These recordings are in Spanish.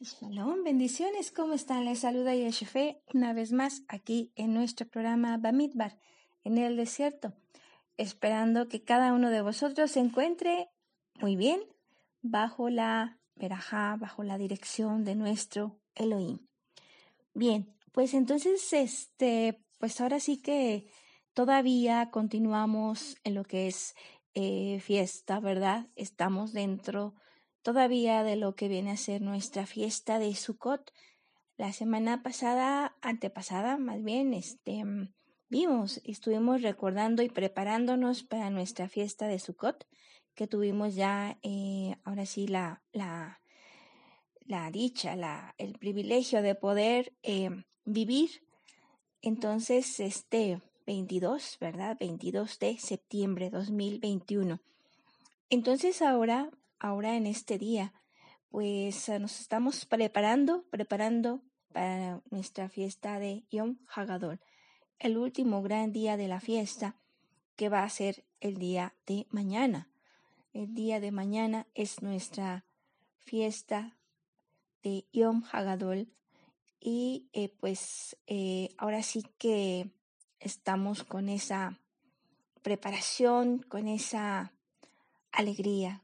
Shalom, bendiciones, ¿cómo están? Les saluda Yeshefe una vez más aquí en nuestro programa Bamidbar, en el desierto, esperando que cada uno de vosotros se encuentre muy bien bajo la verajá, bajo la dirección de nuestro Elohim. Bien, pues entonces, este, pues ahora sí que todavía continuamos en lo que es eh, fiesta, ¿verdad? Estamos dentro todavía de lo que viene a ser nuestra fiesta de Sukkot. La semana pasada, antepasada más bien, este, mm, vimos, estuvimos recordando y preparándonos para nuestra fiesta de Sukkot, que tuvimos ya, eh, ahora sí, la, la, la dicha, la, el privilegio de poder eh, vivir. Entonces, este 22, ¿verdad? 22 de septiembre 2021. Entonces ahora ahora en este día, pues eh, nos estamos preparando, preparando para nuestra fiesta de Yom Hagadol, el último gran día de la fiesta que va a ser el día de mañana. El día de mañana es nuestra fiesta de Yom Hagadol y eh, pues eh, ahora sí que estamos con esa preparación, con esa alegría,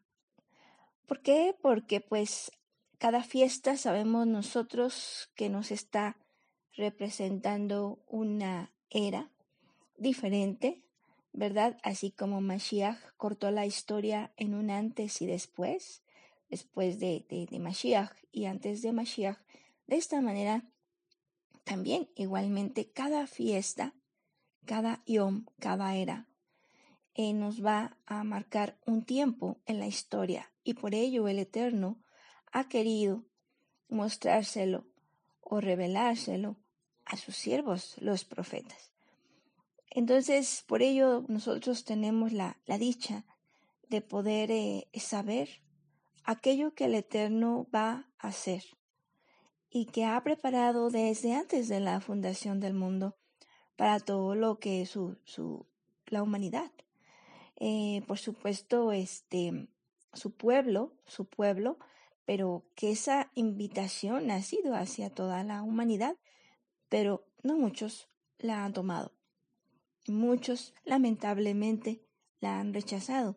¿Por qué? Porque pues cada fiesta sabemos nosotros que nos está representando una era diferente, ¿verdad? Así como Mashiach cortó la historia en un antes y después, después de, de, Mashiach y antes de Mashiach. De esta manera, también igualmente cada fiesta, cada yom, cada era, eh, nos va a marcar un tiempo en la historia y por ello el Eterno ha querido mostrárselo o revelárselo a sus siervos, los profetas. Entonces, por ello nosotros tenemos la, dicha de poder eh, saber aquello que el Eterno va a hacer y que ha preparado desde antes de la fundación del mundo para todo lo que es su, su la humanidad. Eh, por supuesto, este, su pueblo, su pueblo, pero que esa invitación ha sido hacia toda la humanidad, pero no muchos la han tomado. Muchos, lamentablemente, la han rechazado.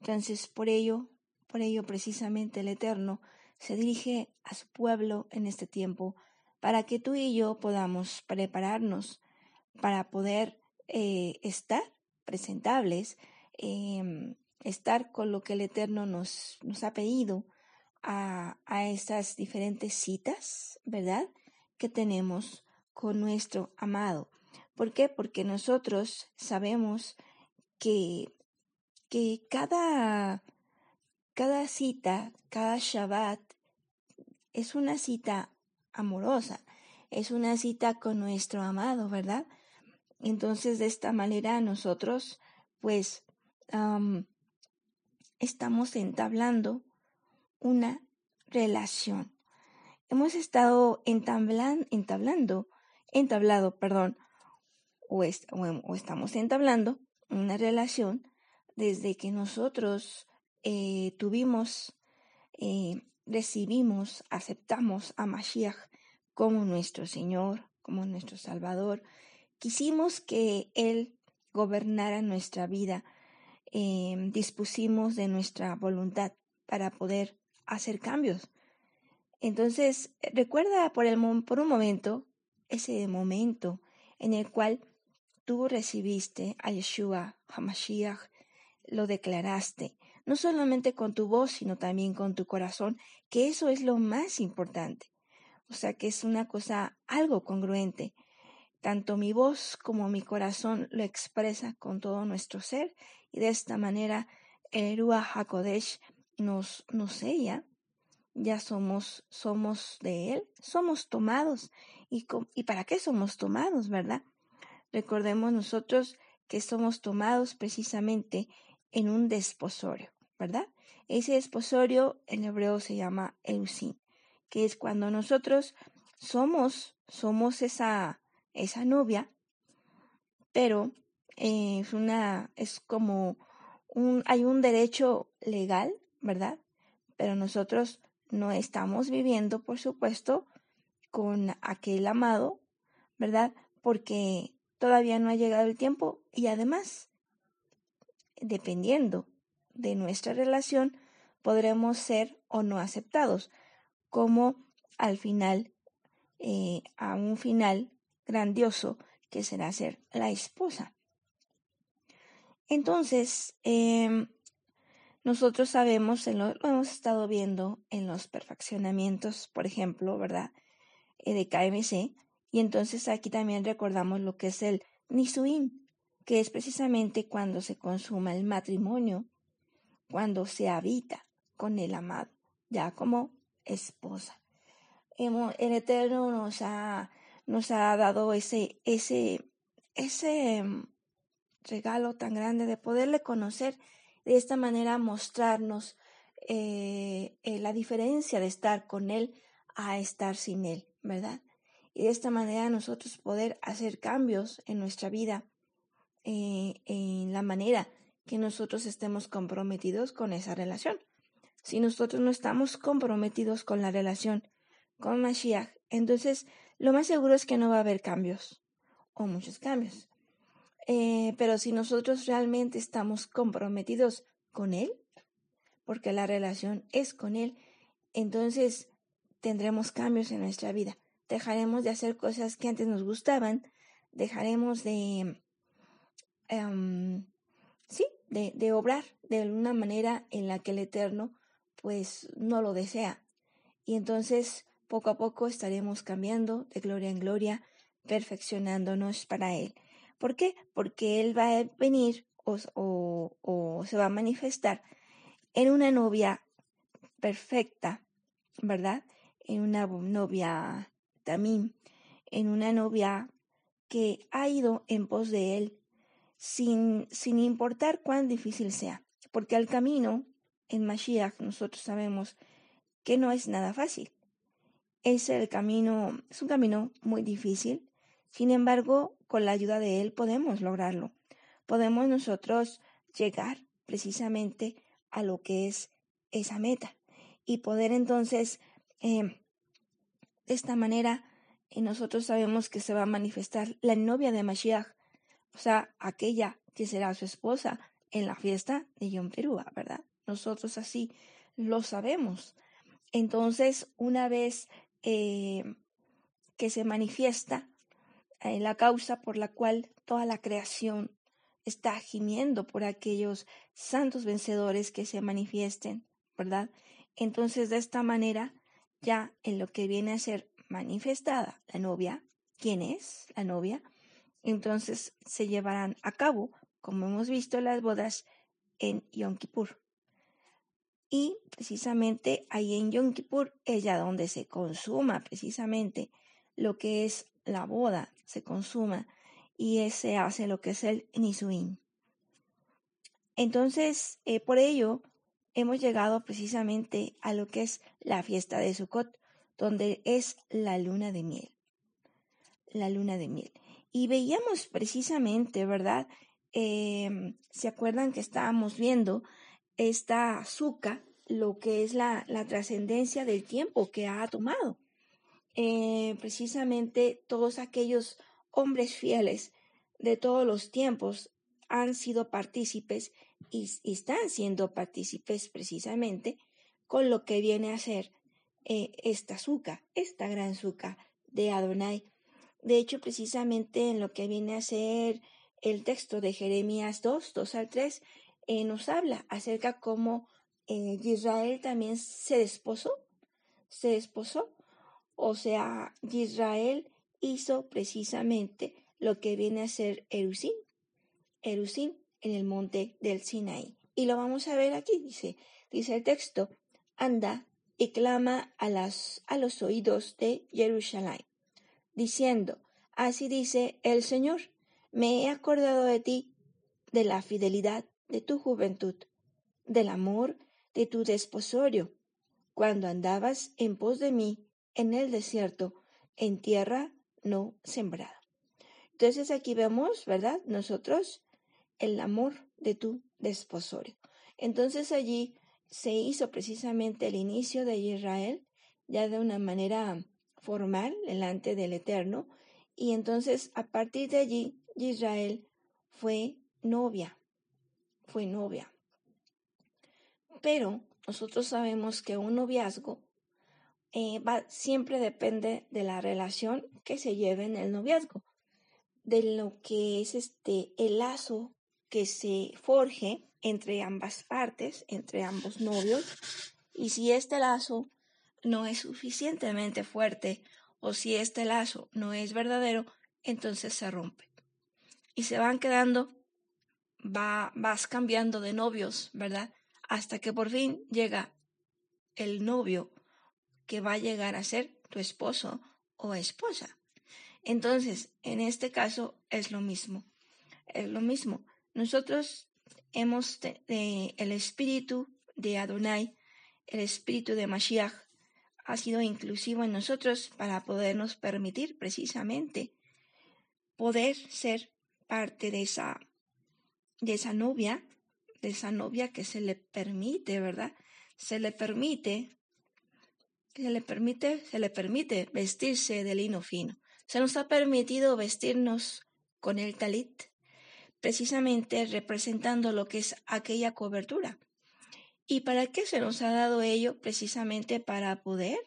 Entonces, por ello, por ello precisamente el Eterno se dirige a su pueblo en este tiempo para que tú y yo podamos prepararnos para poder eh, estar presentables, eh, estar con lo que el Eterno nos, nos ha pedido a, a estas diferentes citas, ¿verdad? Que tenemos con nuestro amado. ¿Por qué? Porque nosotros sabemos que, que cada, cada cita, cada Shabbat es una cita amorosa, es una cita con nuestro amado, ¿verdad? Entonces, de esta manera nosotros, pues, estamos entablando una relación. Hemos estado entablan, entablando, entablado, perdón, o, o, estamos entablando una relación desde que nosotros eh, tuvimos, eh, recibimos, aceptamos a Mashiach como nuestro Señor, como nuestro Salvador. Quisimos que Él gobernara nuestra vida Em, dispusimos de nuestra voluntad para poder hacer cambios. Entonces, recuerda por, el, por un momento ese momento en el cual tú recibiste a Yeshua HaMashiach, lo declaraste, no solamente con tu voz, sino también con tu corazón, que eso es lo más importante. O sea que es una cosa algo congruente. Tanto mi voz como mi corazón lo expresa con todo nuestro ser y de esta manera el Ruach HaKodesh nos, nos sella, ya somos, somos de Él, somos tomados. ¿Y, ¿Y para qué somos tomados, verdad? Recordemos nosotros que somos tomados precisamente en un desposorio, ¿verdad? Ese desposorio en hebreo se llama Eusin, que es cuando nosotros somos, somos esa, esa novia, pero es una, es como un, hay un derecho legal, ¿verdad? Pero nosotros no estamos viviendo, por supuesto, con aquel amado, ¿verdad? Porque todavía no ha llegado el tiempo y además, dependiendo de nuestra relación, podremos ser o no aceptados, como al final, eh, a un final grandioso que será ser la esposa. Entonces, em, nosotros sabemos, lo, hemos estado viendo en los perfeccionamientos, por ejemplo, ¿verdad? Eh, de KMC, y entonces aquí también recordamos lo que es el Nisuin, que es precisamente cuando se consuma el matrimonio, cuando se habita con el amado, ya como esposa. El Eterno nos ha, nos ha dado ese, ese, ese regalo tan grande de poderle conocer, de esta manera mostrarnos eh, eh, la diferencia de estar con Él a estar sin Él, ¿verdad? Y de esta manera nosotros poder hacer cambios en nuestra vida, eh, en la manera que nosotros estemos comprometidos con esa relación. Si nosotros no estamos comprometidos con la relación con Mashiach, entonces lo más seguro es que no va a haber cambios o muchos cambios. Eh, pero si nosotros realmente estamos comprometidos con Él, porque la relación es con Él, entonces tendremos cambios en nuestra vida dejaremos de hacer cosas que antes nos gustaban, dejaremos de, em, sí, de, de obrar de una manera en la que el Eterno pues no lo desea. Y entonces poco a poco estaremos cambiando de gloria en gloria, perfeccionándonos para Él. ¿Por qué? Porque Él va a venir o, se va a manifestar en una novia perfecta, ¿verdad? En una novia también en una novia que ha ido en pos de él sin, sin importar cuán difícil sea, porque el camino en Mashiach nosotros sabemos que no es nada fácil. Es el camino, es un camino muy difícil, sin embargo, con la ayuda de él podemos lograrlo. Podemos nosotros llegar precisamente a lo que es esa meta y poder entonces eh, de esta manera, y nosotros sabemos que se va a manifestar la novia de Mashiach, o sea, aquella que será su esposa en la fiesta de Yom Perúa, ¿verdad? Nosotros así lo sabemos. Entonces, una vez eh, que se manifiesta eh, la causa por la cual toda la creación está gimiendo por aquellos santos vencedores que se manifiesten, ¿verdad? Entonces, de esta manera, ya en lo que viene a ser manifestada la novia, quién es la novia, entonces se llevarán a cabo, como hemos visto, las bodas en Yom Kippur. Y precisamente ahí en Yom Kippur es ya donde se consuma precisamente lo que es la boda, se consuma y se hace lo que es el Nisuin. Entonces, eh, por ello, hemos llegado precisamente a lo que es la fiesta de Sukkot, donde es la luna de miel. La luna de miel. Y veíamos precisamente, ¿verdad? Em, ¿Se acuerdan que estábamos viendo esta azúcar, lo que es la, la trascendencia del tiempo que ha tomado? Eh, precisamente todos aquellos hombres fieles de todos los tiempos han sido partícipes y, están siendo partícipes precisamente con lo que viene a ser eh, esta azúcar, esta gran azúcar de Adonai. De hecho, precisamente en lo que viene a ser el texto de Jeremías 2, 2 al 3, eh, nos habla acerca cómo Israel también se desposó, se desposó, o sea, Israel hizo precisamente lo que viene a ser Erusín, Erusín en el monte del Sinaí. Y lo vamos a ver aquí, dice, dice el texto, anda y clama a, las, a los oídos de Jerusalén, diciendo, así dice el Señor, me he acordado de ti, de la fidelidad de tu juventud, del amor de tu desposorio, cuando andabas en pos de mí en el desierto, en tierra no sembrada. Entonces aquí vemos, ¿verdad? Nosotros el amor de tu desposorio. Entonces allí se hizo precisamente el inicio de Israel, ya de una manera formal delante del Eterno, y entonces a partir de allí Israel fue novia, fue novia. Pero nosotros sabemos que un noviazgo eh, siempre depende de la relación que se lleve en el noviazgo, de lo que es este el lazo que se forje entre ambas partes, entre ambos novios, y si este lazo no es suficientemente fuerte o si este lazo no es verdadero, entonces se rompe. Y se van quedando, va, vas cambiando de novios, ¿verdad? Hasta que por fin llega el novio que va a llegar a ser tu esposo o esposa. Entonces, en este caso es lo mismo. Es lo mismo. Nosotros hemos, el espíritu de Adonai, el espíritu de Mashiach, ha sido inclusivo en nosotros para podernos permitir precisamente poder ser parte de esa, de esa novia, de esa novia que se le permite, ¿verdad? Se le permite se le permite, se le permite vestirse de lino fino. Se nos ha permitido vestirnos con el talit, precisamente representando lo que es aquella cobertura. ¿Y para qué se nos ha dado ello? Precisamente para poder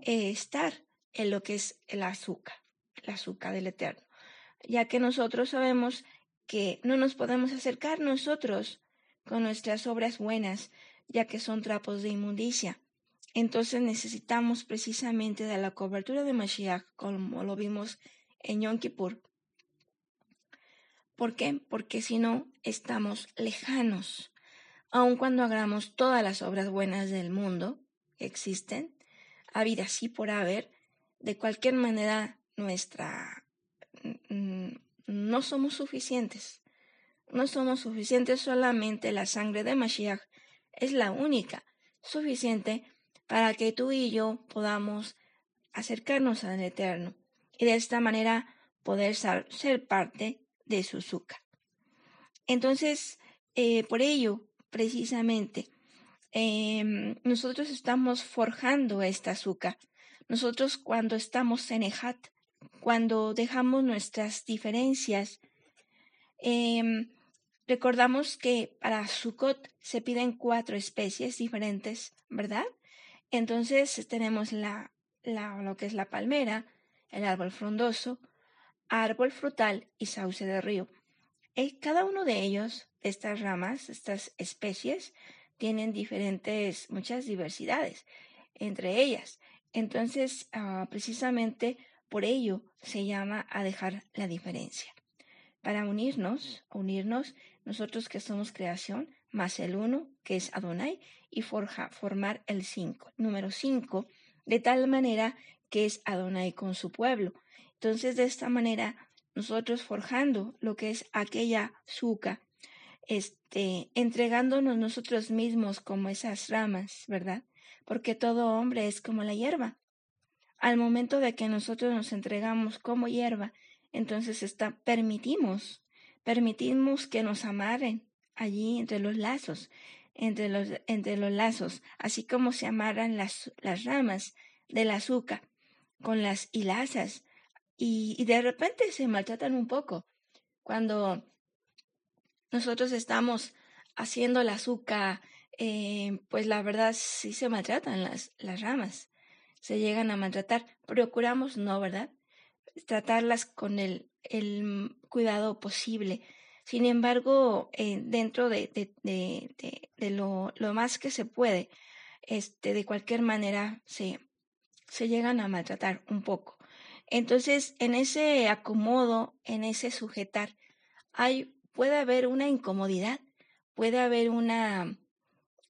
eh, estar en lo que es el azúcar, el azúcar del Eterno. Ya que nosotros sabemos que no nos podemos acercar nosotros con nuestras obras buenas, ya que son trapos de inmundicia. Entonces necesitamos precisamente de la cobertura de Mashiach, como lo vimos en Yom Kippur. ¿Por qué? Porque si no, estamos lejanos. Aun cuando hagamos todas las obras buenas del mundo que existen, vida así por haber, de cualquier manera nuestra mm, no somos suficientes. No somos suficientes, solamente la sangre de Mashiach es la única suficiente para que tú y yo podamos acercarnos al Eterno y de esta manera poder ser parte de su azúcar. Entonces, eh, por ello, precisamente, em, nosotros estamos forjando esta azúcar. Nosotros cuando estamos en Ejat, cuando dejamos nuestras diferencias, em, recordamos que para Sukkot se piden cuatro especies diferentes, ¿verdad? Entonces tenemos la, lo que es la palmera, el árbol frondoso, árbol frutal y sauce de río. Eh, cada uno de ellos, estas ramas, estas especies, tienen diferentes, muchas diversidades entre ellas. Entonces, ah, precisamente por ello se llama a dejar la diferencia. Para unirnos, unirnos, nosotros que somos creación, más el uno, que es Adonai, y forja, formar el 5, número 5, de tal manera que es Adonai con su pueblo. Entonces, de esta manera, nosotros forjando lo que es aquella suca, este, entregándonos nosotros mismos como esas ramas, ¿verdad? Porque todo hombre es como la hierba. Al momento de que nosotros nos entregamos como hierba, entonces está, permitimos, permitimos que nos amarren allí entre los lazos, entre los, entre los lazos, así como se amarran las, las ramas del azúcar con las hilazas y, y de repente se maltratan un poco. Cuando nosotros estamos haciendo el azúcar, eh, pues la verdad sí se maltratan las, las ramas, se llegan a maltratar. Procuramos no, ¿verdad? Tratarlas con el, el cuidado posible sin embargo, eh, dentro de, de, lo, lo, más que se puede, este, de cualquier manera se, se llegan a maltratar un poco. Entonces, en ese acomodo, en ese sujetar, hay, puede haber una incomodidad, puede haber una,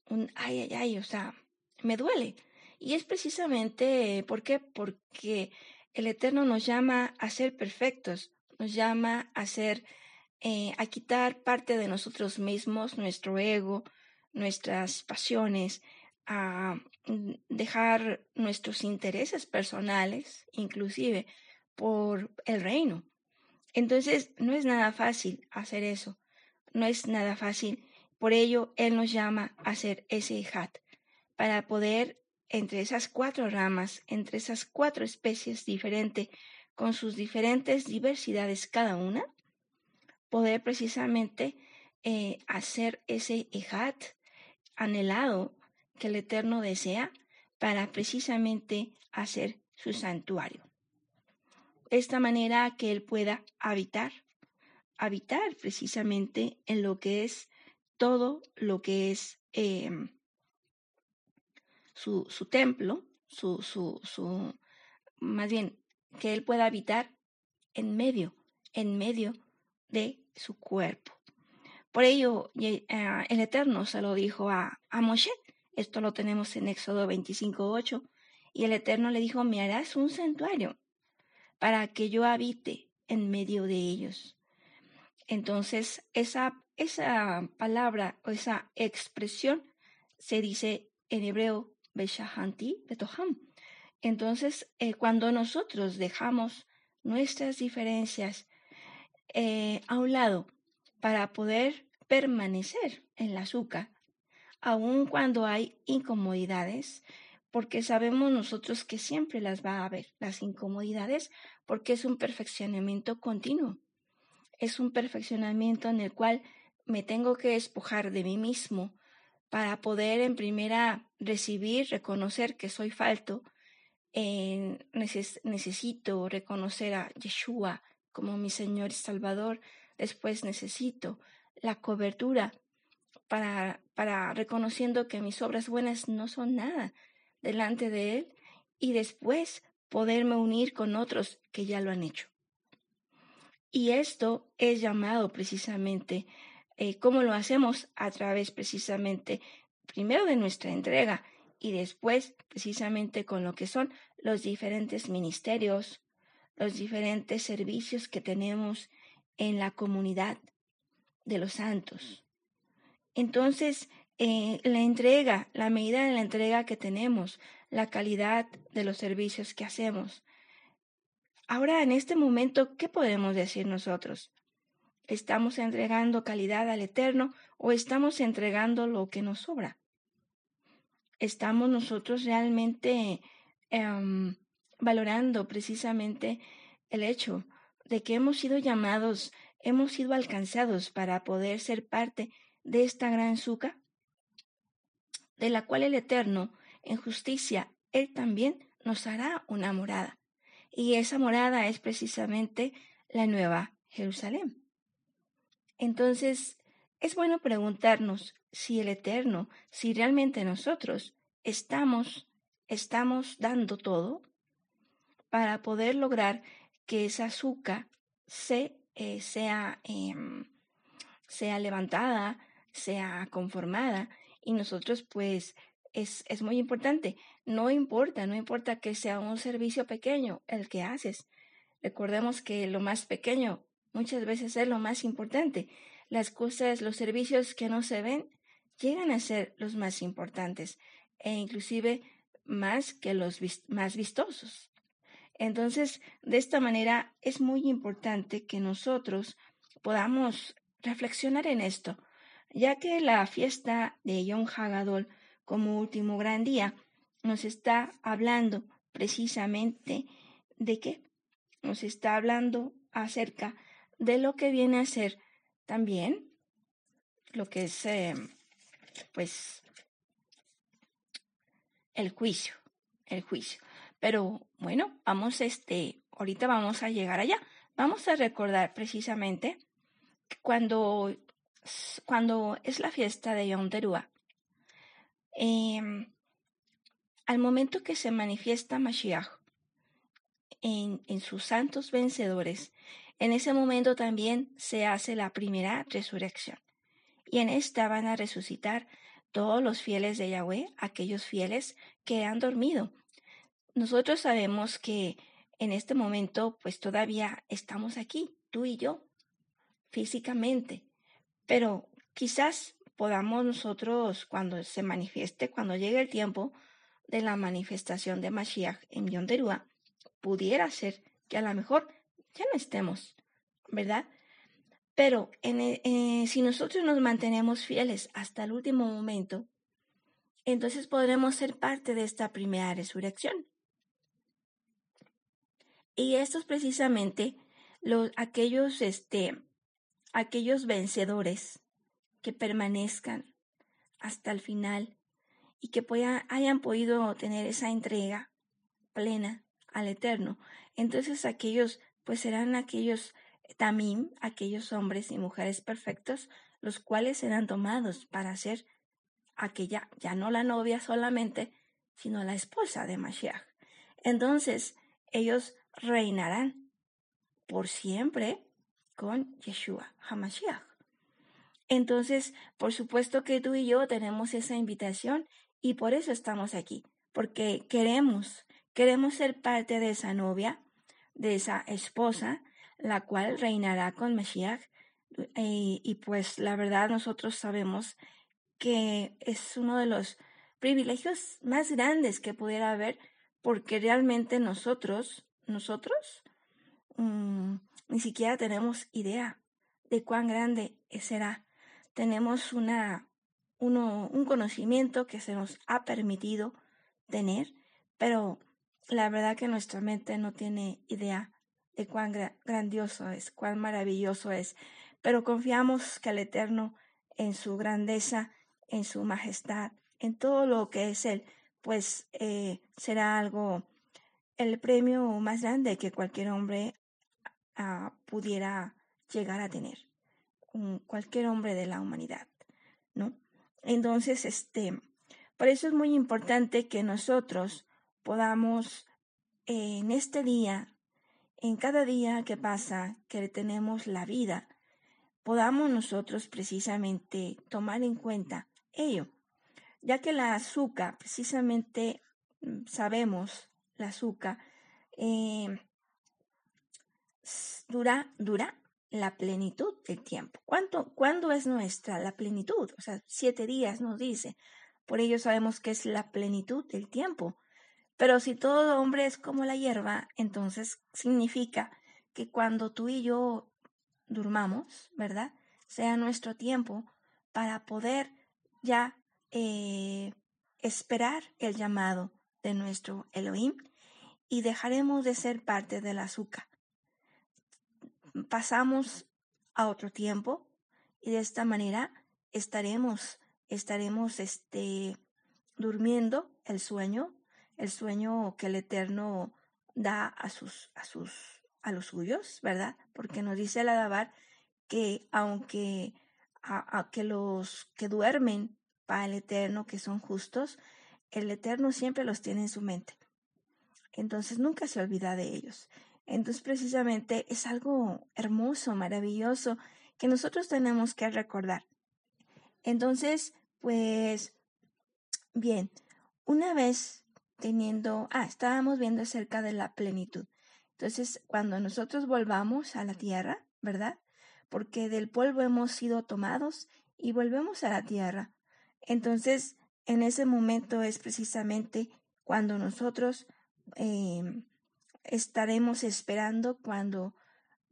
un, ay, ay, ay, o sea, me duele. Y es precisamente, ¿por qué? Porque el Eterno nos llama a ser perfectos, nos llama a ser eh, a quitar parte de nosotros mismos, nuestro ego, nuestras pasiones, a mm, dejar nuestros intereses personales, inclusive, por el reino. Entonces, no es nada fácil hacer eso, no es nada fácil, Por ello, Él nos llama a hacer ese hat, para poder, entre esas cuatro ramas, entre esas cuatro especies diferentes, con sus diferentes diversidades cada una, poder precisamente eh, hacer ese hat anhelado que el Eterno desea para precisamente hacer su santuario. Esta manera que Él pueda habitar, habitar precisamente en lo que es todo lo que es em, su, su, templo, su, su, su, más bien, que Él pueda habitar en medio, en medio de su cuerpo. Por ello, eh, el Eterno se lo dijo a, a Moshe, esto lo tenemos en Éxodo 25.8, y el Eterno le dijo, me harás un santuario para que yo habite en medio de ellos. Entonces, esa esa palabra o esa expresión se dice en hebreo Beshahanti Betoham. Entonces, eh, cuando nosotros dejamos nuestras diferencias eh, a un lado para poder permanecer en la azúcar, aun cuando hay incomodidades, porque sabemos nosotros que siempre las va a haber, las incomodidades, porque es un perfeccionamiento continuo. Es un perfeccionamiento en el cual me tengo que despojar de mí mismo para poder en primera recibir, reconocer que soy falto. necesito reconocer a Yeshua como mi Señor y Salvador. Después necesito la cobertura para, para reconociendo que mis obras buenas no son nada delante de Él y después poderme unir con otros que ya lo han hecho. Y esto es llamado precisamente eh, ¿Cómo lo hacemos? A través precisamente, primero de nuestra entrega y después precisamente con lo que son los diferentes ministerios, los diferentes servicios que tenemos en la comunidad de los santos. Entonces, eh, la entrega, la medida de la entrega que tenemos, la calidad de los servicios que hacemos. Ahora, en este momento, ¿qué podemos decir nosotros? ¿Estamos entregando calidad al Eterno o estamos entregando lo que nos sobra? ¿Estamos nosotros realmente em, valorando precisamente el hecho de que hemos sido llamados, hemos sido alcanzados para poder ser parte de esta gran suca, de la cual el Eterno, en justicia, Él también nos hará una morada. Y esa morada es precisamente la nueva Jerusalén. Entonces, es bueno preguntarnos si el Eterno, si realmente nosotros estamos, estamos dando todo para poder lograr que esa azúcar se, eh, sea, em, sea levantada, sea conformada y nosotros pues es, es muy importante. No importa, no importa que sea un servicio pequeño el que haces. Recordemos que lo más pequeño muchas veces es lo más importante. Las cosas, los servicios que no se ven, llegan a ser los más importantes e inclusive más que los más vistosos. Entonces, de esta manera es muy importante que nosotros podamos reflexionar en esto, ya que la fiesta de Yom Hagadol como último gran día nos está hablando precisamente de qué? Nos está hablando acerca de lo que viene a ser también lo que es, eh, pues, el juicio, el juicio. Pero bueno, vamos, este, ahorita vamos a llegar allá. Vamos a recordar precisamente cuando, cuando es la fiesta de Yom Teruah, em, al momento que se manifiesta Mashiach en, en sus santos vencedores, en ese momento también se hace la primera resurrección. Y en esta van a resucitar todos los fieles de Yahweh, aquellos fieles que han dormido. Nosotros sabemos que en este momento pues todavía estamos aquí, tú y yo, físicamente, pero quizás podamos nosotros cuando se manifieste, cuando llegue el tiempo de la manifestación de Mashiach en Yonderúa, pudiera ser que a lo mejor ya no estemos, ¿verdad? Pero eh, si nosotros nos mantenemos fieles hasta el último momento, entonces podremos ser parte de esta primera resurrección. Y estos precisamente los, aquellos, este, aquellos vencedores que permanezcan hasta el final y que hayan podido tener esa entrega plena al Eterno. Entonces aquellos, pues serán aquellos también, aquellos hombres y mujeres perfectos, los cuales serán tomados para ser aquella, ya no la novia solamente, sino la esposa de Mashiach. Entonces, ellos reinarán por siempre con Yeshua HaMashiach. Entonces, por supuesto que tú y yo tenemos esa invitación y por eso estamos aquí, porque queremos, queremos ser parte de esa novia, de esa esposa, la cual reinará con Mashiach. Y, y pues la verdad nosotros sabemos que es uno de los privilegios más grandes que pudiera haber, porque realmente nosotros, nosotros, mm, ni siquiera tenemos idea de cuán grande será. Tenemos una, uno, un conocimiento que se nos ha permitido tener, pero la verdad que nuestra mente no tiene idea de cuán grandioso es, cuán maravilloso es, pero confiamos que el Eterno en su grandeza en su majestad, en todo lo que es Él, pues eh, será algo, el premio más grande que cualquier hombre ah, pudiera llegar a tener, cualquier hombre de la humanidad, ¿no? Entonces, este, por eso es muy importante que nosotros podamos en este día, en cada día que pasa, que tenemos la vida, podamos nosotros precisamente tomar en cuenta ello, ya que la azúcar, precisamente mm, sabemos, la azúcar, eh, dura, dura la plenitud del tiempo. ¿Cuánto, ¿Cuándo es nuestra la plenitud? O sea, siete días nos dice. Por ello sabemos que es la plenitud del tiempo. Pero si todo hombre es como la hierba, entonces significa que cuando tú y yo durmamos, ¿verdad? Sea nuestro tiempo para poder ya eh, esperar el llamado de nuestro Elohim y dejaremos de ser parte del azúcar. Pasamos a otro tiempo y de esta manera estaremos, estaremos este, durmiendo el sueño, el sueño que el Eterno da a sus, a sus, a los suyos, ¿verdad? Porque nos dice el Adabar que aunque a, que los que duermen para el Eterno, que son justos, el Eterno siempre los tiene en su mente. Entonces nunca se olvida de ellos. Entonces precisamente es algo hermoso, maravilloso, que nosotros tenemos que recordar. Entonces, pues, bien, una vez teniendo, ah, estábamos viendo acerca de la plenitud. Entonces, cuando nosotros volvamos a la tierra, ¿verdad? porque del polvo hemos sido tomados y volvemos a la tierra. Entonces, en ese momento es precisamente cuando nosotros em, estaremos esperando cuando,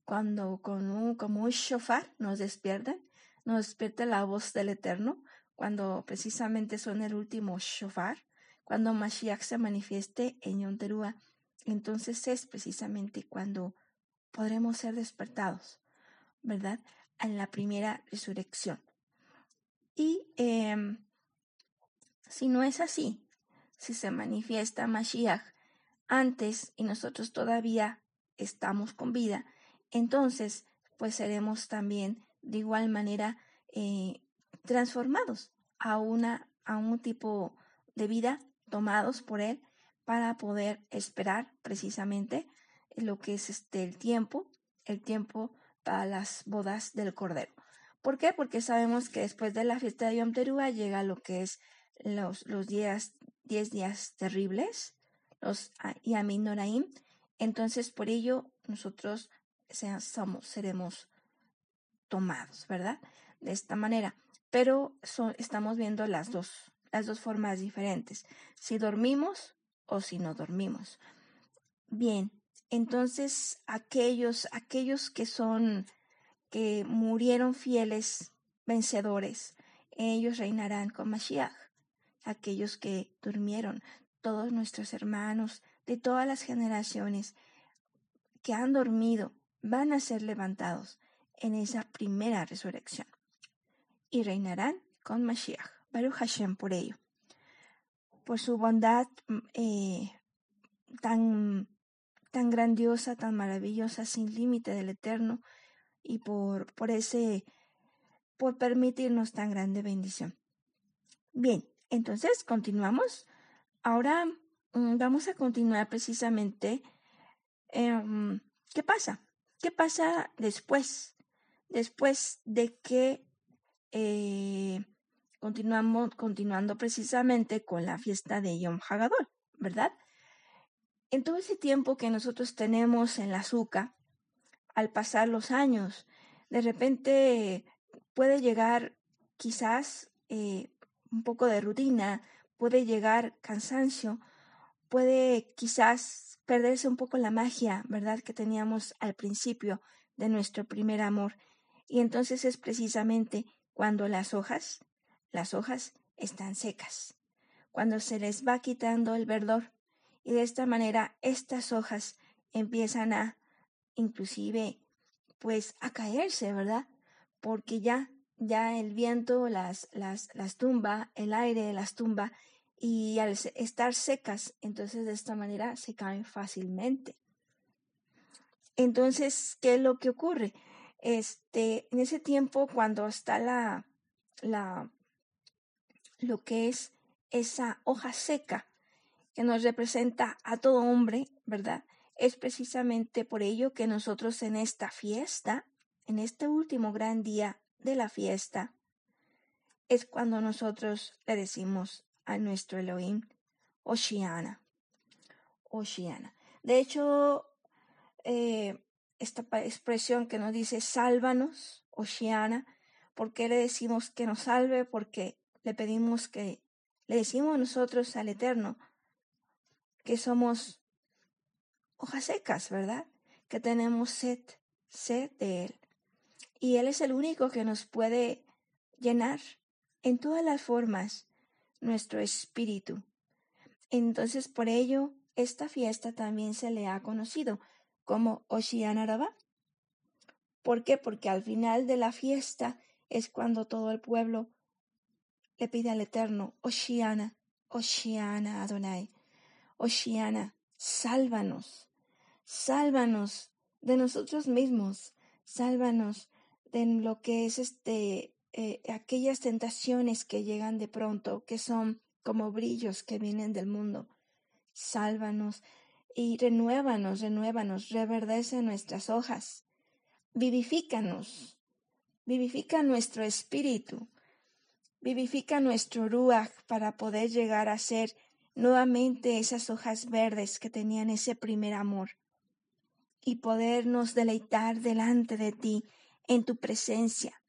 cuando con un, como un shofar nos despierten, nos despierta la voz del Eterno, cuando precisamente son el último shofar, cuando Mashiach se manifieste en Yonterúa, entonces es precisamente cuando podremos ser despertados. ¿verdad? En la primera resurrección. Y em, si no es así, si se manifiesta Mashiach antes y nosotros todavía estamos con vida, entonces pues seremos también de igual manera eh, transformados a, una, a un tipo de vida tomados por Él para poder esperar precisamente lo que es este el tiempo, el tiempo a las bodas del Cordero. ¿Por qué? Porque sabemos que después de la fiesta de Yom Teruah llega lo que es los, los días, diez días terribles, los Yamin Noraim. Entonces, por ello, nosotros somos, seremos tomados, ¿verdad? De esta manera. Pero estamos viendo las dos, las dos formas diferentes. Si dormimos o si no dormimos. Bien, entonces, aquellos, aquellos que son, que murieron fieles, vencedores, ellos reinarán con Mashiach. Aquellos que durmieron, todos nuestros hermanos de todas las generaciones que han dormido, van a ser levantados en esa primera resurrección y reinarán con Mashiach. Baruch Hashem por ello. Por su bondad mm, eh, tan, tan grandiosa, tan maravillosa, sin límite del Eterno, y por, por ese, por permitirnos tan grande bendición. Bien, entonces continuamos. Ahora mm, vamos a continuar precisamente. Em, ¿Qué pasa? ¿Qué pasa después? Después de que eh, continuamos, continuando precisamente con la fiesta de Yom Hagadol, ¿verdad? En todo ese tiempo que nosotros tenemos en la azúcar, al pasar los años, de repente puede llegar quizás eh, un poco de rutina, puede llegar cansancio, puede quizás perderse un poco la magia, ¿verdad?, que teníamos al principio de nuestro primer amor. Y entonces es precisamente cuando las hojas las hojas están secas, cuando se les va quitando el verdor y de esta manera estas hojas empiezan a inclusive pues a caerse, ¿verdad? Porque ya ya el viento las, las, las tumba, el aire las tumba y al estar secas, entonces de esta manera se caen fácilmente. Entonces, ¿qué es lo que ocurre? Este, en ese tiempo, cuando está la, la, lo que es esa hoja seca que nos representa a todo hombre, ¿verdad? Es precisamente por ello que nosotros en esta fiesta, en este último gran día de la fiesta, es cuando nosotros le decimos a nuestro Elohim, Oshiana, Oshiana. De hecho, eh, esta expresión que nos dice sálvanos, Oshiana, ¿por qué le decimos que nos salve? Porque le pedimos que, le decimos nosotros al Eterno que somos hojas secas, ¿verdad? Que tenemos sed, sed de Él. Y Él es el único que nos puede llenar en todas las formas nuestro espíritu. Entonces, por ello, esta fiesta también se le ha conocido como Oshianaraba. ¿Por qué? Porque al final de la fiesta es cuando todo el pueblo le pide al Eterno, Oshiana, Oshiana Adonai, Oshiana, sálvanos, sálvanos de nosotros mismos, sálvanos de lo que es este, eh, aquellas tentaciones que llegan de pronto, que son como brillos que vienen del mundo. Sálvanos y renuévanos, renuévanos, reverdece nuestras hojas, vivifícanos, vivifica nuestro espíritu, Vivifica nuestro ruach para poder llegar a ser nuevamente esas hojas verdes que tenían ese primer amor y podernos deleitar delante de ti en tu presencia.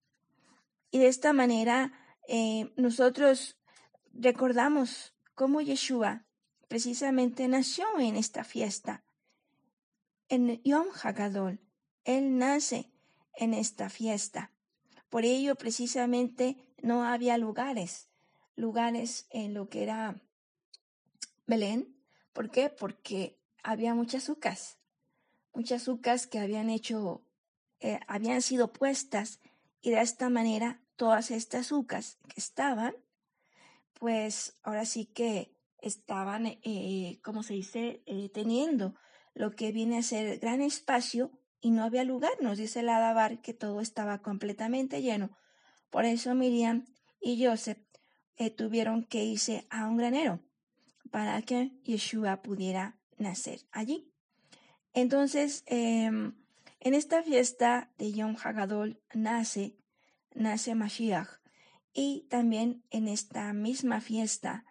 Y de esta manera eh, nosotros recordamos cómo Yeshua precisamente nació en esta fiesta, en Yom Hagadol. Él nace en esta fiesta. Por ello, precisamente, no había lugares, lugares en lo que era Belén. ¿Por qué? Porque había muchas azúcares, muchas azúcares que habían hecho, eh, habían sido puestas y de esta manera todas estas azúcares que estaban, pues ahora sí que estaban, eh, como se dice, eh, teniendo lo que viene a ser gran espacio y no había lugar. Nos dice el Adabar que todo estaba completamente lleno. Por eso Miriam y Joseph eh, tuvieron que irse a un granero para que Yeshua pudiera nacer allí. Entonces, em, en esta fiesta de Yom Hagadol nace, nace Mashiach. Y también en esta misma fiesta,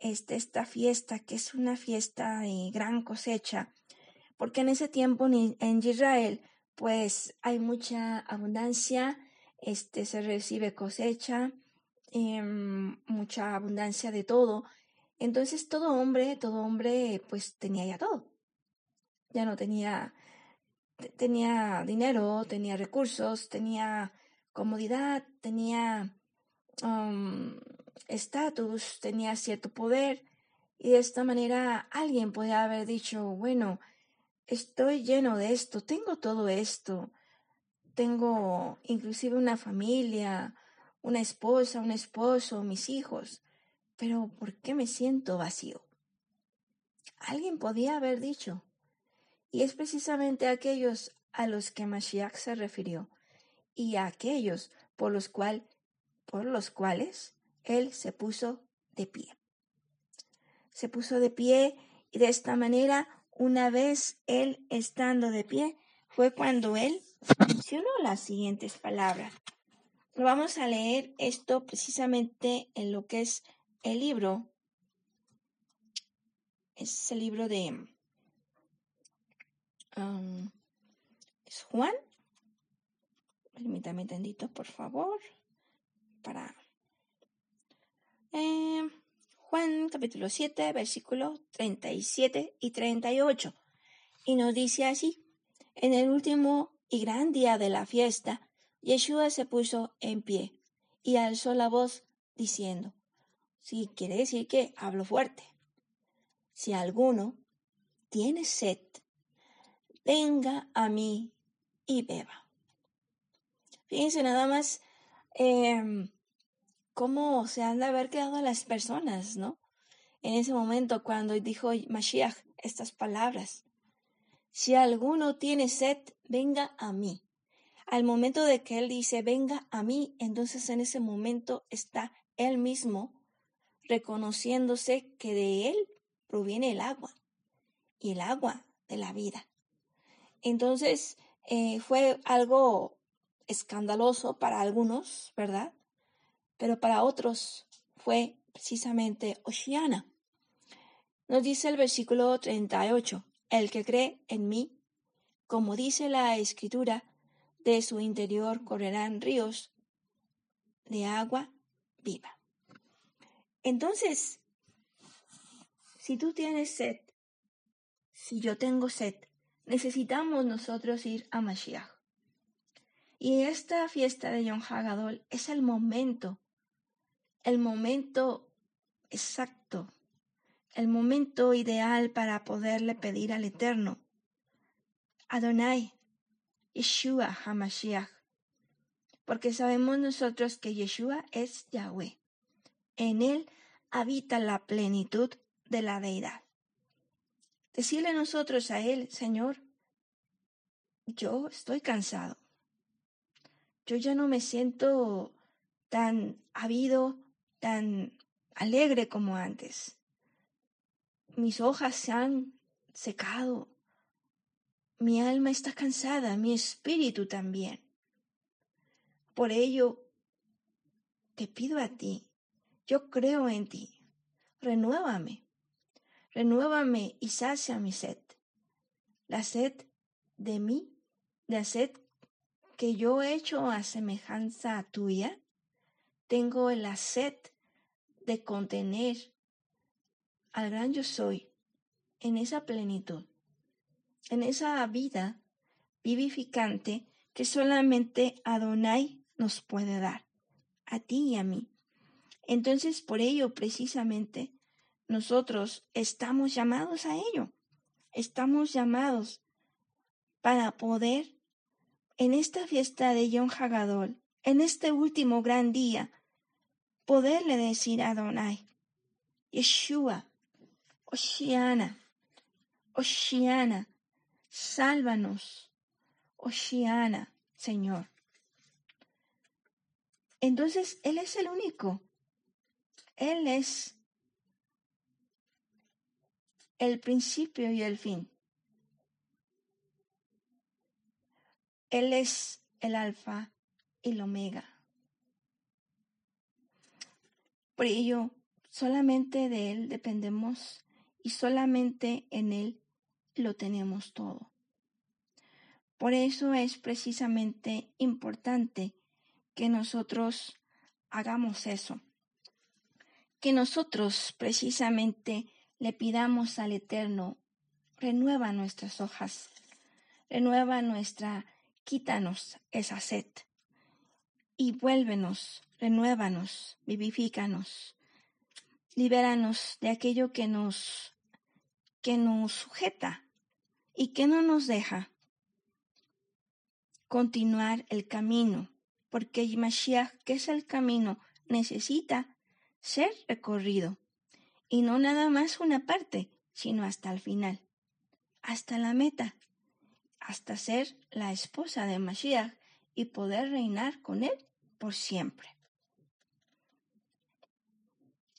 este, esta fiesta que es una fiesta de gran cosecha, porque en ese tiempo en Israel pues hay mucha abundancia, este se recibe cosecha, em, mucha abundancia de todo. Entonces todo hombre, todo hombre pues tenía ya todo. Ya no tenía tenía dinero, tenía recursos, tenía comodidad, tenía um, estatus, tenía cierto poder. Y de esta manera alguien podría haber dicho, bueno, estoy lleno de esto, tengo todo esto, tengo inclusive una familia, una esposa, un esposo, mis hijos, pero ¿por qué me siento vacío? Alguien podía haber dicho, y es precisamente aquellos a los que Mashiach se refirió, y a aquellos por los, cual, por los cuales él se puso de pie. Se puso de pie y de esta manera, una vez él estando de pie, fue cuando él mencionó las siguientes palabras. Vamos a leer esto precisamente en lo que es el libro. Es el libro de es Juan. Permítame tantito, por favor, para eh, Juan capítulo 7, versículos 37 y 38. Y nos dice así, en el último y gran día de la fiesta, Yeshua se puso en pie y alzó la voz diciendo, sí, quiere decir que hablo fuerte. Si alguno tiene sed, venga a mí y beba. Fíjense nada más em, cómo se han de haber quedado las personas, ¿no? En ese momento cuando dijo Mashiach estas palabras. Si alguno tiene sed, venga a mí. Al momento de que Él dice, venga a mí, entonces en ese momento está Él mismo reconociéndose que de Él proviene el agua y el agua de la vida. Entonces eh, fue algo escandaloso para algunos, ¿verdad? Pero para otros fue precisamente Oceana. Nos dice el versículo 38, el que cree en mí, como dice la escritura, de su interior correrán ríos de agua viva. Entonces, si tú tienes sed, si yo tengo sed, necesitamos nosotros ir a Mashiach. Y esta fiesta de Yom Hagadol es el momento, el momento exacto, el momento ideal para poderle pedir al Eterno, Adonai, Yeshua HaMashiach, porque sabemos nosotros que Yeshua es Yahweh. En él habita la plenitud de la deidad. Decirle nosotros a él, Señor, yo estoy cansado. Yo ya no me siento tan habido, tan alegre como antes. Mis hojas se han secado. Mi alma está cansada, mi espíritu también. Por ello, te pido a ti, yo creo en ti, renuévame, renuévame y sacia mi sed, la sed de mí, la sed que yo he hecho a semejanza tuya, tengo la sed de contener al gran yo soy en esa plenitud en esa vida vivificante que solamente Adonai nos puede dar, a ti y a mí. Entonces, por ello, precisamente, nosotros estamos llamados a ello. Estamos llamados para poder, en esta fiesta de Yom Hagadol, en este último gran día, poderle decir a Adonai, Yeshua, Oshiana, Oshiana, Sálvanos, Oceana, Señor. Entonces, Él es el único. Él es el principio y el fin. Él es el alfa y el omega. Por ello, solamente de Él dependemos y solamente en Él lo tenemos todo. Por eso es precisamente importante que nosotros hagamos eso, que nosotros precisamente le pidamos al Eterno, renueva nuestras hojas, renueva nuestra, quítanos esa sed y vuélvenos, renuévanos, vivifícanos, libéranos de aquello que nos que nos sujeta y que no nos deja continuar el camino, porque el que es el camino, necesita ser recorrido, y no nada más una parte, sino hasta el final, hasta la meta, hasta ser la esposa de Mashiach y poder reinar con él por siempre.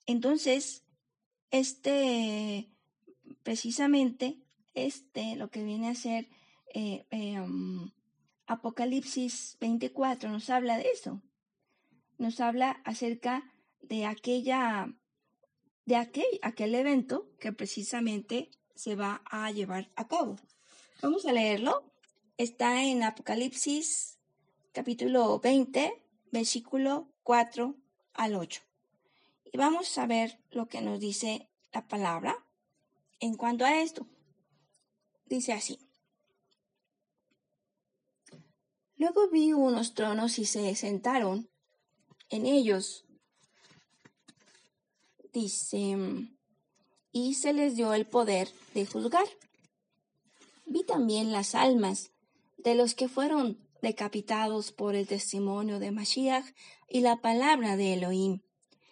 Entonces, este precisamente este, lo que viene a ser eh, em, Apocalipsis 24, nos habla de eso. Nos habla acerca de aquella, de aquel, aquel evento que precisamente se va a llevar a cabo. Vamos a leerlo. Está en Apocalipsis capítulo 20, versículo 4 al 8. Y vamos a ver lo que nos dice la palabra en cuanto a esto, dice así. Luego vi unos tronos y se sentaron en ellos. Dice, y se les dio el poder de juzgar. Vi también las almas de los que fueron decapitados por el testimonio de Mashiach y la palabra de Elohim,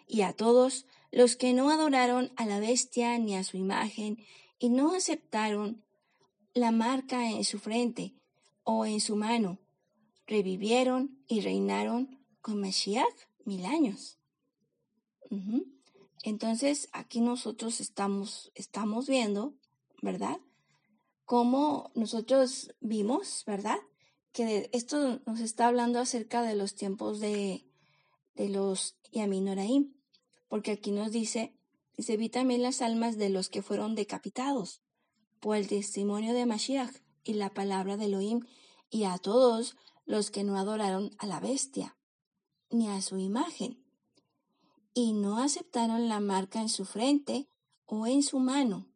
y a todos los que no adoraron a la bestia ni a su imagen y no aceptaron la marca en su frente o en su mano, revivieron y reinaron con Mashiach mil años. Entonces, aquí nosotros estamos, estamos viendo, ¿verdad? Cómo nosotros vimos, ¿verdad? Que esto nos está hablando acerca de los tiempos de, de los Yaminoraim porque aquí nos dice, se vi también las almas de los que fueron decapitados por el testimonio de Mashiach y la palabra de Elohim, y a todos los que no adoraron a la bestia, ni a su imagen, y no aceptaron la marca en su frente o en su mano.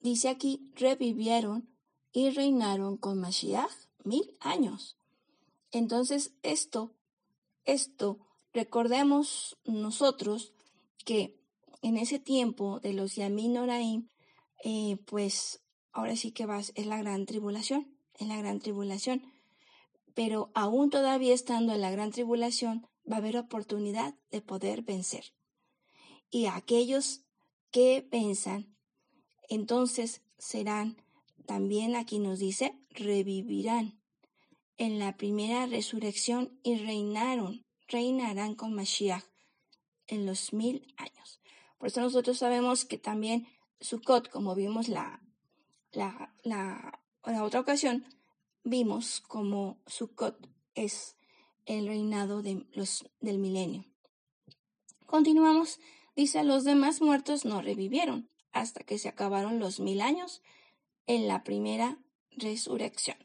Dice aquí, revivieron y reinaron con Mashiach mil años. Entonces esto, esto Recordemos nosotros que en ese tiempo de los Yamin Oraim, eh, pues ahora sí que vas, es la gran tribulación, es la gran tribulación. Pero aún todavía estando en la gran tribulación, va a haber oportunidad de poder vencer. Y aquellos que venzan, entonces serán, también aquí nos dice, revivirán en la primera resurrección y reinaron reinarán con Mashiach en los mil años. Por eso nosotros sabemos que también Sukkot, como vimos la, la, la, otra ocasión, vimos como Sukkot es el reinado de los, del milenio. Continuamos, dice, los demás muertos no revivieron hasta que se acabaron los mil años en la primera resurrección.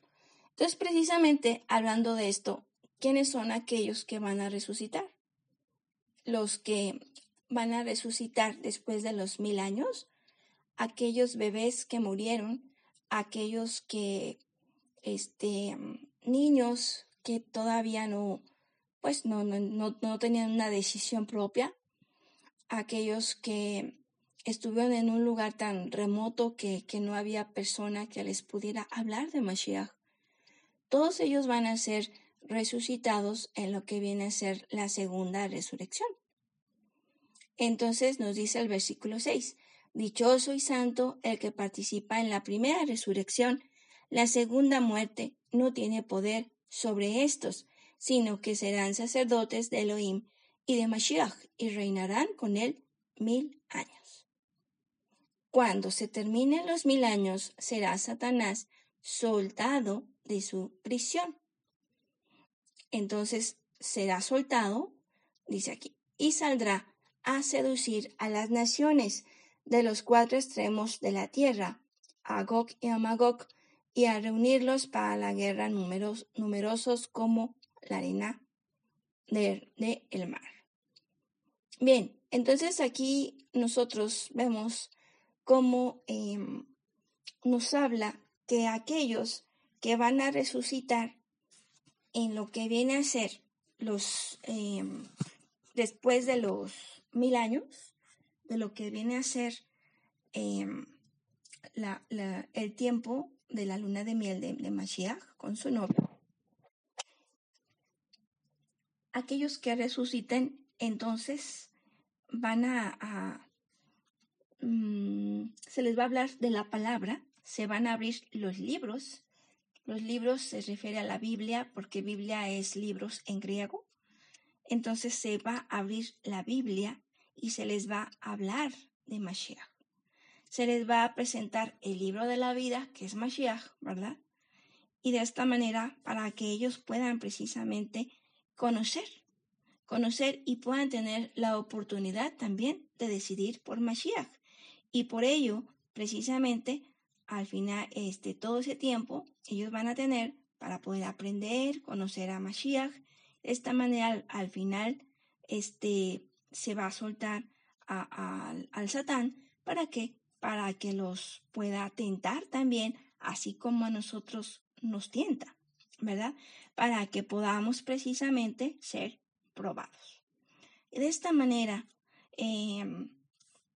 Entonces, precisamente hablando de esto, ¿quiénes son aquellos que van a resucitar? Los que van a resucitar después de los mil años, aquellos bebés que murieron, aquellos que, este, niños que todavía no, pues no, no, no, tenían una decisión propia, aquellos que estuvieron en un lugar tan remoto que, que no había persona que les pudiera hablar de Mashiach. Todos ellos van a ser resucitados en lo que viene a ser la segunda resurrección. Entonces nos dice el versículo 6, Dichoso y santo el que participa en la primera resurrección, la segunda muerte no tiene poder sobre estos, sino que serán sacerdotes de Elohim y de Mashiach y reinarán con él mil años. Cuando se terminen los mil años, será Satanás soltado de su prisión entonces será soltado, dice aquí, y saldrá a seducir a las naciones de los cuatro extremos de la tierra, a y a y a reunirlos para la guerra numeros, numerosos como la arena del de, mar. Bien, entonces aquí nosotros vemos cómo em, nos habla que aquellos que van a resucitar en lo que viene a ser los em, después de los mil años, de lo que viene a ser em, el tiempo de la luna de miel de, de Mashiach con su novio. Aquellos que resuciten, entonces van a, mm, se les va a hablar de la palabra, se van a abrir los libros. Los libros se refiere a la Biblia porque Biblia es libros en griego. Entonces se va a abrir la Biblia y se les va a hablar de Mashiach se les va a presentar el libro de la vida, que es Mashiach, ¿verdad? Y de esta manera, para que ellos puedan precisamente conocer, conocer y puedan tener la oportunidad también de decidir por Mashiach. Y por ello, precisamente, al final, este, todo ese tiempo, ellos van a tener para poder aprender, conocer a Mashiach. De esta manera, al, final, este, se va a soltar al Satán para que para que los pueda tentar también, así como a nosotros nos tienta, ¿verdad? Para que podamos precisamente ser probados. de esta manera, em,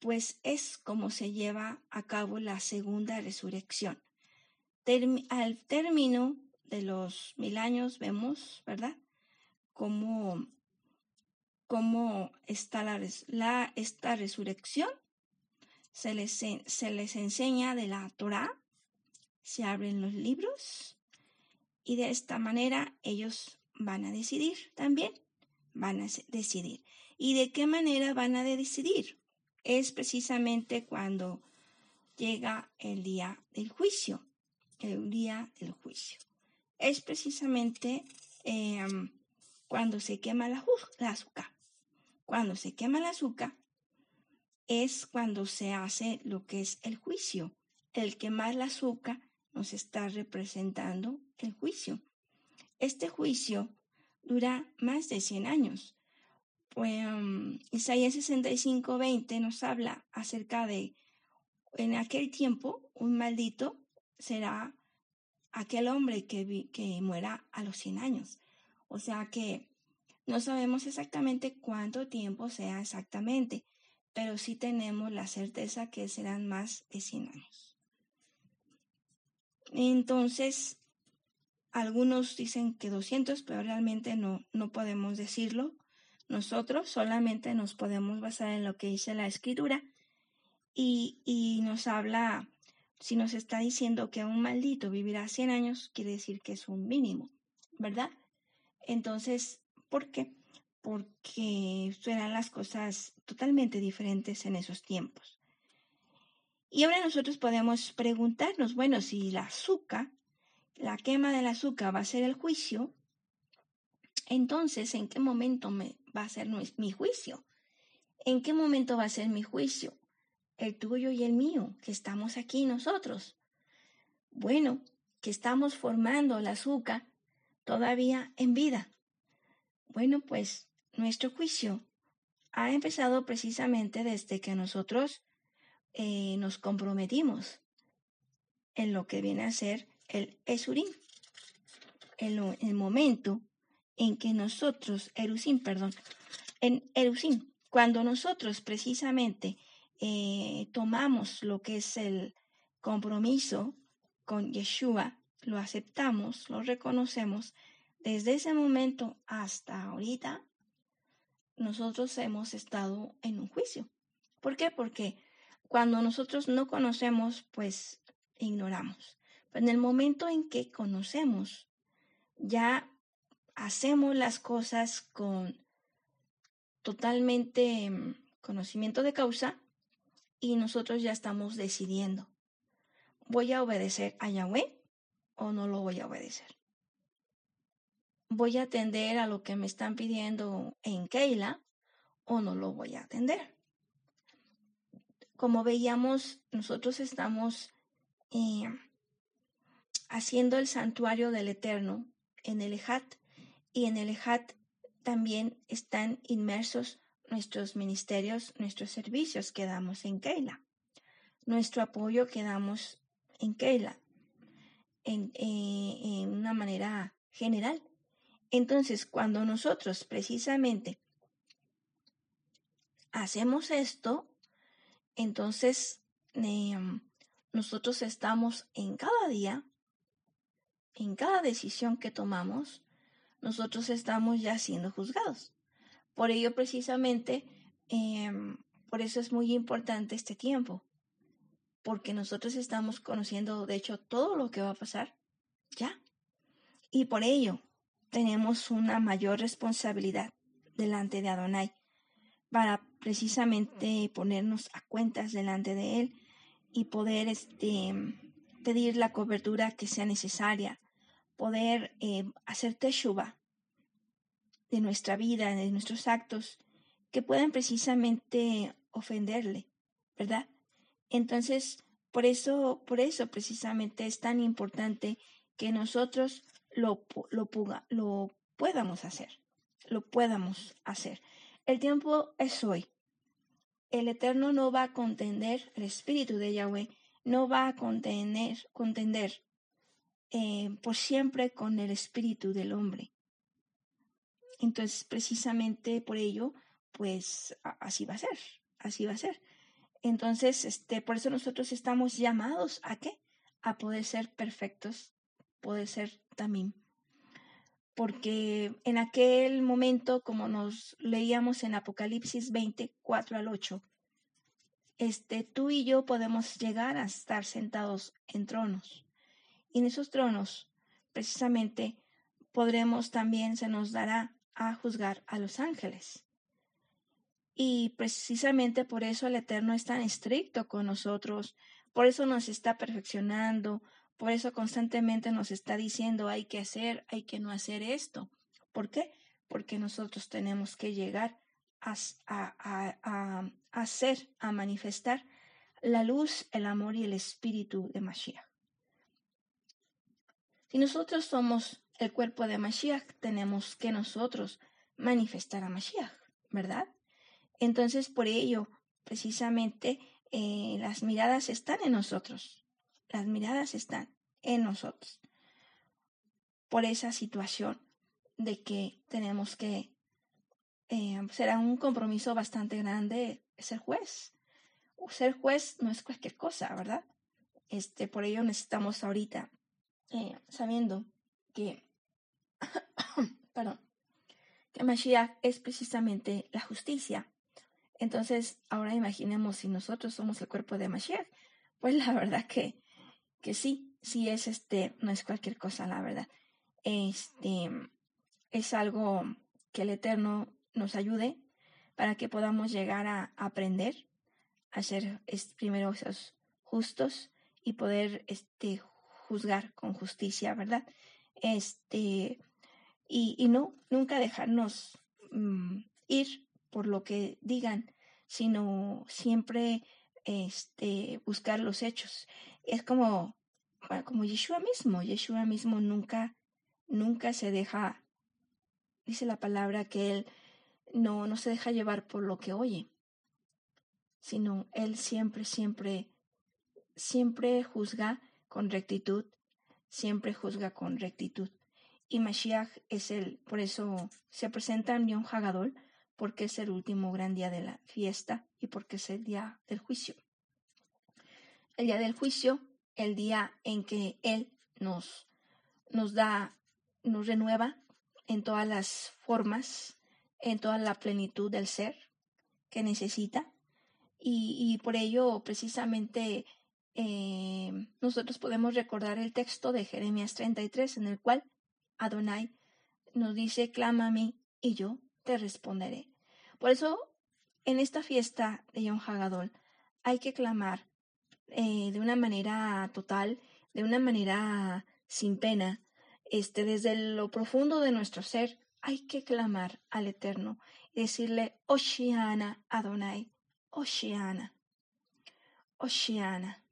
pues es como se lleva a cabo la segunda resurrección. al término de los mil años vemos, ¿verdad? Cómo, cómo está la, esta resurrección se les, se les enseña de la Torah, se abren los libros y de esta manera ellos van a decidir también, van a decidir. ¿Y de qué manera van a decidir? Es precisamente cuando llega el día del juicio, el día del juicio. Es precisamente em, cuando se quema la, azúcar. Cuando se quema el azúcar, es cuando se hace lo que es el juicio. El quemar la azúcar nos está representando el juicio. Este juicio dura más de 100 años. Pues, um, Isaías 65, 20 nos habla acerca de, en aquel tiempo, un maldito será aquel hombre que, que muera a los 100 años. O sea que no sabemos exactamente cuánto tiempo sea exactamente, pero sí tenemos la certeza que serán más de 100 años. Entonces, algunos dicen que 200, pero realmente no, no podemos decirlo. Nosotros solamente nos podemos basar en lo que dice la escritura y, y nos habla, si nos está diciendo que un maldito vivirá 100 años, quiere decir que es un mínimo, ¿verdad? Entonces, ¿por qué? Porque eran las cosas totalmente diferentes en esos tiempos. Y ahora nosotros podemos preguntarnos, bueno, si la azúcar, la quema del azúcar va a ser el juicio, entonces, ¿en qué momento me va a ser mi juicio? ¿En qué momento va a ser mi juicio? El tuyo y el mío, que estamos aquí nosotros. Bueno, que estamos formando el azúcar todavía en vida. Bueno, pues nuestro juicio ha empezado precisamente desde que nosotros eh, nos comprometimos en lo que viene a ser el Esurim, el, el momento en que nosotros, Erusim, perdón, en Erusim, cuando nosotros precisamente eh, tomamos lo que es el compromiso con Yeshua, lo aceptamos, lo reconocemos, desde ese momento hasta ahorita, nosotros hemos estado en un juicio. ¿Por qué? Porque cuando nosotros no conocemos, pues ignoramos. Pero en el momento en que conocemos, ya hacemos las cosas con totalmente mm, conocimiento de causa y nosotros ya estamos decidiendo, ¿voy a obedecer a Yahweh o no lo voy a obedecer? Voy a atender a lo que me están pidiendo en Keila o no lo voy a atender. Como veíamos, nosotros estamos eh, haciendo el santuario del Eterno en el Ejat y en el Ejat también están inmersos nuestros ministerios, nuestros servicios que damos en Keila, nuestro apoyo que damos en Keila. en, eh, en una manera general. Entonces, cuando nosotros precisamente hacemos esto, entonces em, nosotros estamos en cada día, en cada decisión que tomamos, nosotros estamos ya siendo juzgados. Por ello, precisamente, em, por eso es muy importante este tiempo, porque nosotros estamos conociendo, de hecho, todo lo que va a pasar ya. Y por ello, tenemos una mayor responsabilidad delante de Adonai para precisamente ponernos a cuentas delante de Él y poder este, pedir la cobertura que sea necesaria, poder eh, hacer teshuva de nuestra vida, de nuestros actos, que puedan precisamente ofenderle, ¿verdad? Entonces, por eso, por eso precisamente es tan importante que nosotros lo, lo, lo podamos hacer, lo podamos hacer. El tiempo es hoy. El Eterno no va a contender, el Espíritu de Yahweh no va a contender, contender eh, por siempre con el Espíritu del hombre. Entonces, precisamente por ello, pues así va a ser, así va a ser. Entonces, este, por eso nosotros estamos llamados a qué? A poder ser perfectos, poder ser también. Porque en aquel momento, como nos leíamos en Apocalipsis 24 al 8, este, tú y yo podemos llegar a estar sentados en tronos. Y en esos tronos, precisamente, podremos también, se nos dará a juzgar a los ángeles. Y precisamente por eso el Eterno es tan estricto con nosotros, por eso nos está perfeccionando, por eso constantemente nos está diciendo hay que hacer, hay que no hacer esto. ¿Por qué? Porque nosotros tenemos que llegar a, a, a, hacer, a manifestar la luz, el amor y el espíritu de Mashiach. Si nosotros somos el cuerpo de Mashiach, tenemos que nosotros manifestar a Mashiach, ¿verdad? Entonces, por ello, precisamente, eh, las miradas están en nosotros. Las miradas están en nosotros. Por esa situación de que tenemos que, eh, será un compromiso bastante grande ser juez. Ser juez no es cualquier cosa, ¿verdad? Este, por ello necesitamos ahorita, eh, sabiendo que, perdón, que Mashiach es precisamente la justicia. Entonces, ahora imaginemos si nosotros somos el cuerpo de Mashiach, pues la verdad que, que sí, sí es este, no es cualquier cosa, la verdad. Este, es algo que el Eterno nos ayude para que podamos llegar a aprender a ser primero esos justos y poder este, juzgar con justicia, ¿verdad? Este, y, y no, nunca dejarnos mm, ir por lo que digan, sino siempre este, buscar los hechos. Es como, como Yeshua mismo, Yeshua mismo nunca, nunca se deja, dice la palabra que él no, no se deja llevar por lo que oye, sino Él siempre, siempre, siempre juzga con rectitud, siempre juzga con rectitud. Y Mashiach es el, por eso se presenta en Yom Hagadol, porque es el último gran día de la fiesta y porque es el día del juicio. El día del juicio, el día en que Él nos, nos da, nos renueva en todas las formas en toda la plenitud del ser que necesita. Y, por ello, precisamente, eh, nosotros podemos recordar el texto de Jeremías 33, en el cual Adonai nos dice, clama a mí y yo te responderé. Por eso, en esta fiesta de Yom Hagadol, hay que clamar eh, de una manera total, de una manera sin pena, este, desde lo profundo de nuestro ser, hay que clamar al Eterno y decirle, Oshiana Adonai, Oshiana, Oshiana,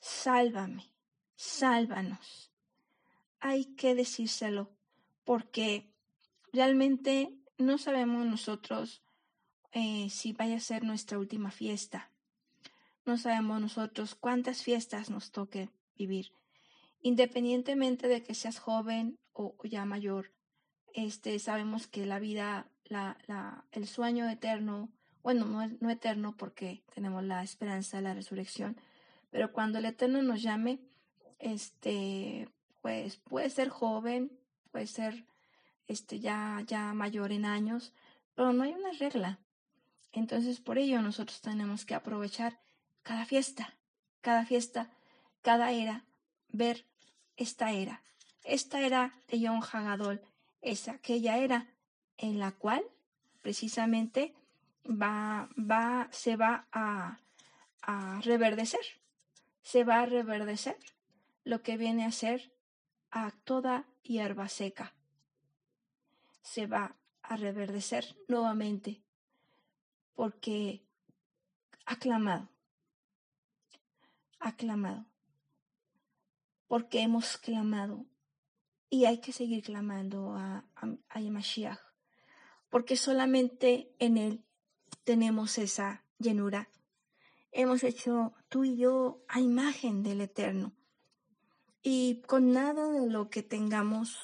sálvame, sálvanos. Hay que decírselo porque realmente no sabemos nosotros eh, si vaya a ser nuestra última fiesta. No sabemos nosotros cuántas fiestas nos toque vivir. independientemente de que seas joven o, ya mayor, este, sabemos que la vida, la, el sueño eterno, bueno, no, no eterno porque tenemos la esperanza de la resurrección, pero cuando el eterno nos llame, este, pues puede ser joven, puede ser este, ya, ya mayor en años, pero no hay una regla. Entonces, por ello nosotros tenemos que aprovechar cada fiesta, cada fiesta, cada era, ver esta era. Esta era de Yom Hagadol es aquella era en la cual precisamente va, va, se va a, a reverdecer, se va a reverdecer lo que viene a ser a toda hierba seca. Se va a reverdecer nuevamente porque ha clamado, ha clamado, porque hemos clamado y hay que seguir clamando a, a, Mashiach, porque solamente en Él tenemos esa llenura. Hemos hecho tú y yo a imagen del Eterno. Y con nada de lo que tengamos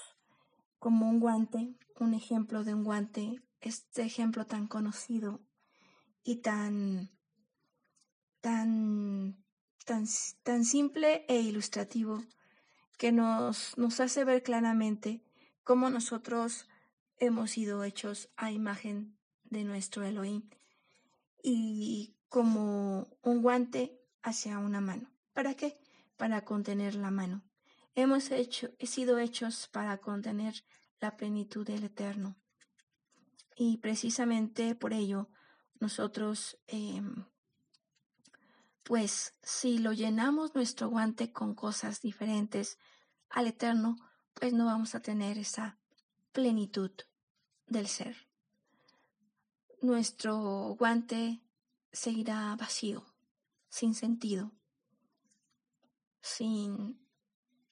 como un guante, un ejemplo de un guante, este ejemplo tan conocido y tan, tan, tan, tan simple e ilustrativo que nos, nos hace ver claramente cómo nosotros hemos sido hechos a imagen de nuestro Elohim y como un guante hacia una mano. ¿Para qué? Para contener la mano. Hemos hecho, sido hechos para contener la plenitud del Eterno. Y precisamente por ello nosotros, em, pues si lo llenamos nuestro guante con cosas diferentes al Eterno, pues no vamos a tener esa plenitud del ser. Nuestro guante seguirá vacío, sin sentido, sin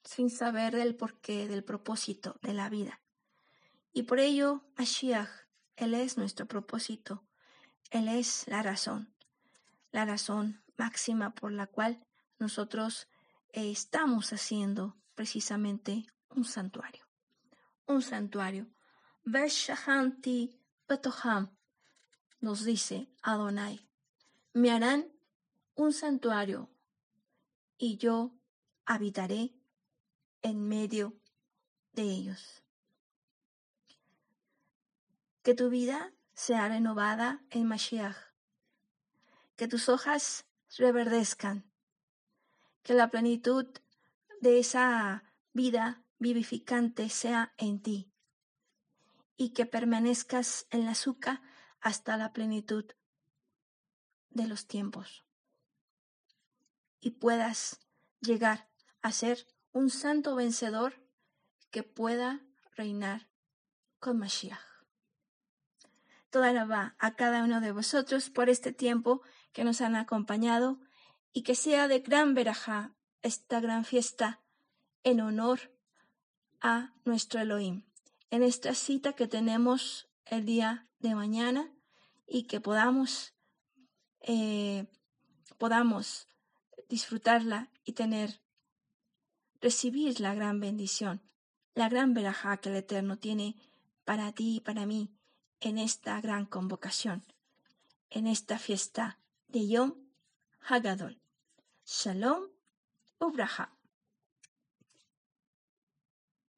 sin saber del porqué, del propósito de la vida. Y por ello, Ashiach, Él es nuestro propósito, Él es la razón, la razón máxima por la cual nosotros eh, estamos haciendo precisamente un santuario. Un santuario. Veshahanti Betoham, nos dice Adonai, me harán un santuario y yo habitaré en medio de ellos. Que tu vida sea renovada en Mashiach. Que tus hojas reverdezcan. Que la plenitud de esa vida vivificante sea en ti. Y que permanezcas en la azúcar hasta la plenitud de los tiempos. Y puedas llegar a ser un santo vencedor que pueda reinar con Mashiach. Toda la va a cada uno de vosotros por este tiempo que nos han acompañado y que sea de gran verajá esta gran fiesta en honor a nuestro Elohim. En esta cita que tenemos el día de mañana y que podamos, eh, podamos disfrutarla y tener recibir la gran bendición, la gran verajá que el Eterno tiene para ti y para mí en esta gran convocación, en esta fiesta de Yom Hagadol. Shalom Ubraha.